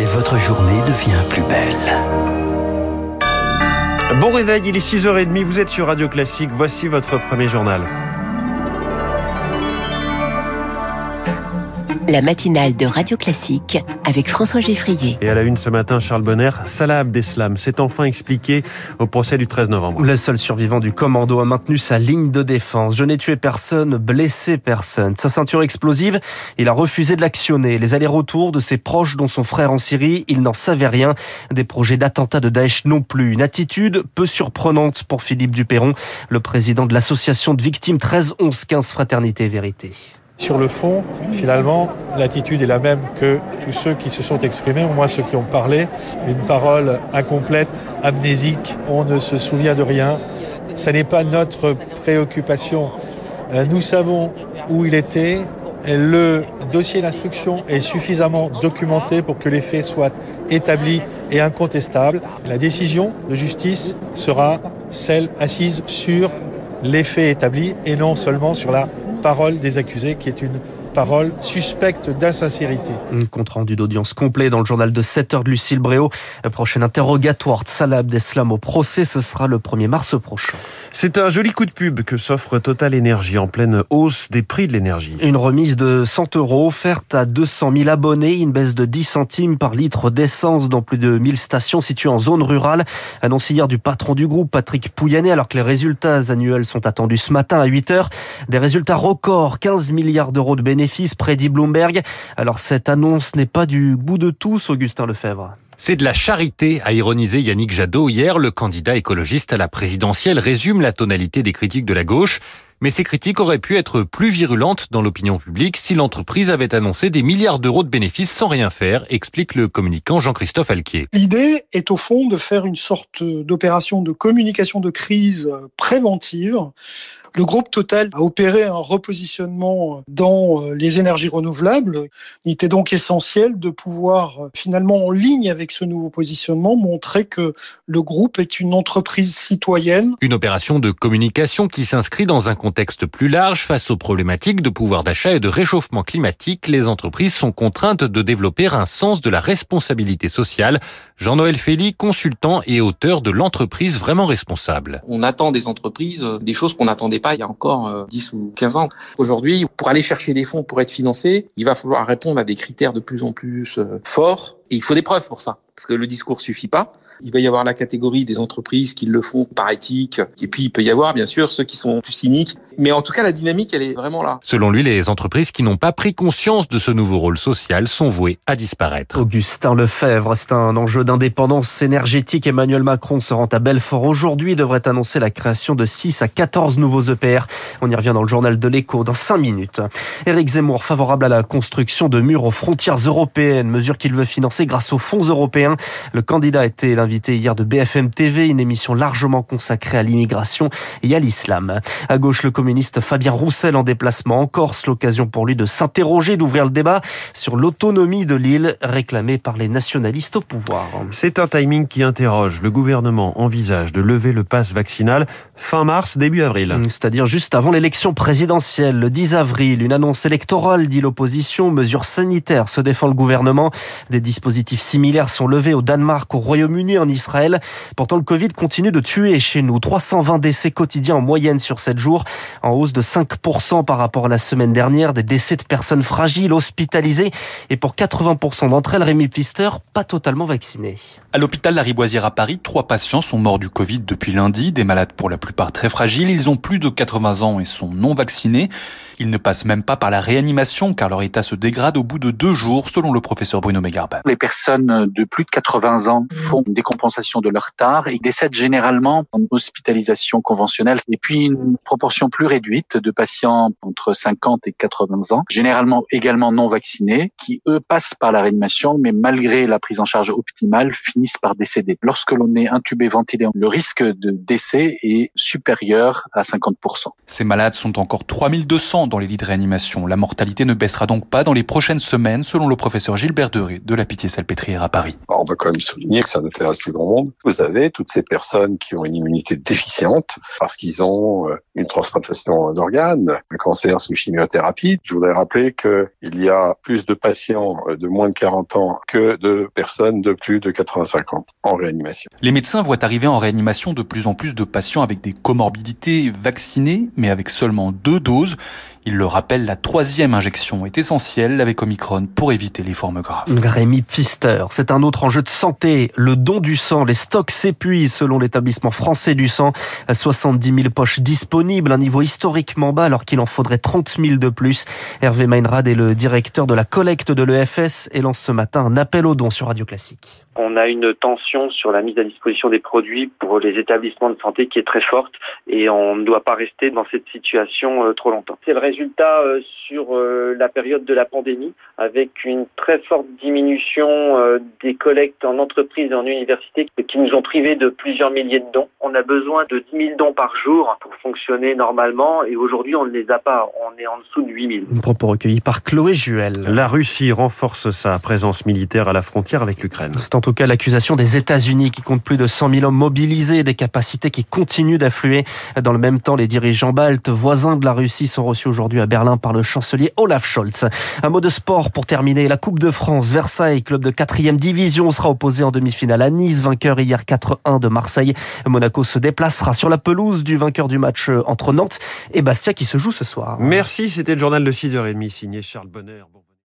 et votre journée devient plus belle. Bon réveil, il est 6h30, vous êtes sur Radio Classique, voici votre premier journal. La matinale de Radio Classique avec François Geffrier. Et à la une ce matin, Charles Bonner, Salah Abdeslam s'est enfin expliqué au procès du 13 novembre. Le seul survivant du commando a maintenu sa ligne de défense. Je n'ai tué personne, blessé personne. Sa ceinture explosive, il a refusé de l'actionner. Les allers-retours de ses proches, dont son frère en Syrie, il n'en savait rien. Des projets d'attentat de Daesh non plus. Une attitude peu surprenante pour Philippe Duperron, le président de l'association de victimes 13 11 15 Fraternité et Vérité. Sur le fond, finalement, l'attitude est la même que tous ceux qui se sont exprimés, au moins ceux qui ont parlé. Une parole incomplète, amnésique, on ne se souvient de rien. Ce n'est pas notre préoccupation. Euh, nous savons où il était. Le dossier d'instruction est suffisamment documenté pour que les faits soient établis et incontestables. La décision de justice sera celle assise sur les faits établis et non seulement sur la parole des accusés qui est une parole suspecte d'insincérité. Un compte rendu d'audience complet dans le journal de 7 heures de Lucille Bréau. Prochain interrogatoire de Salah Abdeslam au procès, ce sera le 1er mars prochain. C'est un joli coup de pub que s'offre Total Énergie en pleine hausse des prix de l'énergie. Une remise de 100 euros offerte à 200 000 abonnés, une baisse de 10 centimes par litre d'essence dans plus de 1000 stations situées en zone rurale. Annoncé hier du patron du groupe, Patrick Pouyanné, alors que les résultats annuels sont attendus ce matin à 8 heures. Des résultats records, 15 milliards d'euros de bénéfices bénéfices, prédit Bloomberg. Alors cette annonce n'est pas du goût de tous, Augustin Lefebvre. C'est de la charité, a ironisé Yannick Jadot hier. Le candidat écologiste à la présidentielle résume la tonalité des critiques de la gauche. Mais ces critiques auraient pu être plus virulentes dans l'opinion publique si l'entreprise avait annoncé des milliards d'euros de bénéfices sans rien faire, explique le communicant Jean-Christophe Alquier. L'idée est au fond de faire une sorte d'opération de communication de crise préventive le groupe Total a opéré un repositionnement dans les énergies renouvelables. Il était donc essentiel de pouvoir finalement en ligne avec ce nouveau positionnement montrer que le groupe est une entreprise citoyenne. Une opération de communication qui s'inscrit dans un contexte plus large face aux problématiques de pouvoir d'achat et de réchauffement climatique. Les entreprises sont contraintes de développer un sens de la responsabilité sociale. Jean-Noël Félix, consultant et auteur de l'entreprise vraiment responsable. On attend des entreprises euh, des choses qu'on attendait pas il y a encore 10 euh, ou 15 ans. Aujourd'hui, pour aller chercher des fonds pour être financé, il va falloir répondre à des critères de plus en plus euh, forts et il faut des preuves pour ça parce que le discours suffit pas. Il va y avoir la catégorie des entreprises qui le font par éthique. Et puis, il peut y avoir, bien sûr, ceux qui sont plus cyniques. Mais en tout cas, la dynamique, elle est vraiment là. Selon lui, les entreprises qui n'ont pas pris conscience de ce nouveau rôle social sont vouées à disparaître. Augustin Lefebvre, c'est un enjeu d'indépendance énergétique. Emmanuel Macron se rend à Belfort aujourd'hui. devrait annoncer la création de 6 à 14 nouveaux EPR. On y revient dans le journal de l'écho dans 5 minutes. Éric Zemmour, favorable à la construction de murs aux frontières européennes, mesure qu'il veut financer grâce aux fonds européens. Le candidat a été invité hier de BFM TV, une émission largement consacrée à l'immigration et à l'islam. À gauche, le communiste Fabien Roussel en déplacement en Corse, l'occasion pour lui de s'interroger, d'ouvrir le débat sur l'autonomie de l'île réclamée par les nationalistes au pouvoir. C'est un timing qui interroge. Le gouvernement envisage de lever le pass vaccinal fin mars, début avril. C'est-à-dire juste avant l'élection présidentielle, le 10 avril. Une annonce électorale, dit l'opposition. Mesures sanitaires, se défend le gouvernement. Des dispositifs similaires sont levés au Danemark, au Royaume-Uni, en Israël Pourtant, le Covid continue de tuer chez nous. 320 décès quotidiens en moyenne sur 7 jours, en hausse de 5% par rapport à la semaine dernière. Des décès de personnes fragiles, hospitalisées. Et pour 80% d'entre elles, Rémi Pister, pas totalement vaccinées. À l'hôpital Lariboisière à Paris, trois patients sont morts du Covid depuis lundi. Des malades pour la plupart très fragiles. Ils ont plus de 80 ans et sont non vaccinés. Ils ne passent même pas par la réanimation car leur état se dégrade au bout de deux jours, selon le professeur Bruno Megarba. Les personnes de plus de 80 ans font une décompensation de leur tard et décèdent généralement en hospitalisation conventionnelle. Et puis une proportion plus réduite de patients entre 50 et 80 ans, généralement également non vaccinés, qui eux passent par la réanimation, mais malgré la prise en charge optimale, finissent par décéder. Lorsque l'on est intubé, ventilé, le risque de décès est supérieur à 50%. Ces malades sont encore 3200 dans les lits de réanimation. La mortalité ne baissera donc pas dans les prochaines semaines, selon le professeur Gilbert Deré de la Pitié-Salpêtrière à Paris. On va quand même souligner que c'est un reste plus grand monde. Vous avez toutes ces personnes qui ont une immunité déficiente parce qu'ils ont euh, une transplantation d'organes, un cancer sous chimiothérapie. Je voudrais rappeler qu'il y a plus de patients euh, de moins de 40 ans que de personnes de plus de 85 ans en réanimation. Les médecins voient arriver en réanimation de plus en plus de patients avec des comorbidités vaccinés, mais avec seulement deux doses. Il le rappelle, la troisième injection est essentielle avec Omicron pour éviter les formes graves. Rémi Pfister, c'est un autre enjeu de santé. Le don du sang, les stocks s'épuisent selon l'établissement français du sang. 70 000 poches disponibles, un niveau historiquement bas alors qu'il en faudrait 30 000 de plus. Hervé Meinrad est le directeur de la collecte de l'EFS et lance ce matin un appel aux dons sur Radio Classique. On a une tension sur la mise à disposition des produits pour les établissements de santé qui est très forte et on ne doit pas rester dans cette situation euh, trop longtemps. C'est le résultat euh, sur euh, la période de la pandémie avec une très forte diminution des collectes en entreprise et en université qui nous ont privés de plusieurs milliers de dons. On a besoin de 10 000 dons par jour pour fonctionner normalement et aujourd'hui on ne les a pas. On est en dessous de 8 000. Un propos recueilli par Chloé Juel. La Russie renforce sa présence militaire à la frontière avec l'Ukraine en tout cas l'accusation des États-Unis qui comptent plus de 100 000 hommes mobilisés, des capacités qui continuent d'affluer. Dans le même temps, les dirigeants baltes, voisins de la Russie, sont reçus aujourd'hui à Berlin par le chancelier Olaf Scholz. Un mot de sport pour terminer. La Coupe de France, Versailles, club de 4 division, sera opposé en demi-finale à Nice, vainqueur hier 4-1 de Marseille. Monaco se déplacera sur la pelouse du vainqueur du match entre Nantes et Bastia qui se joue ce soir. Merci, c'était le journal de 6h30 signé Charles Bonner.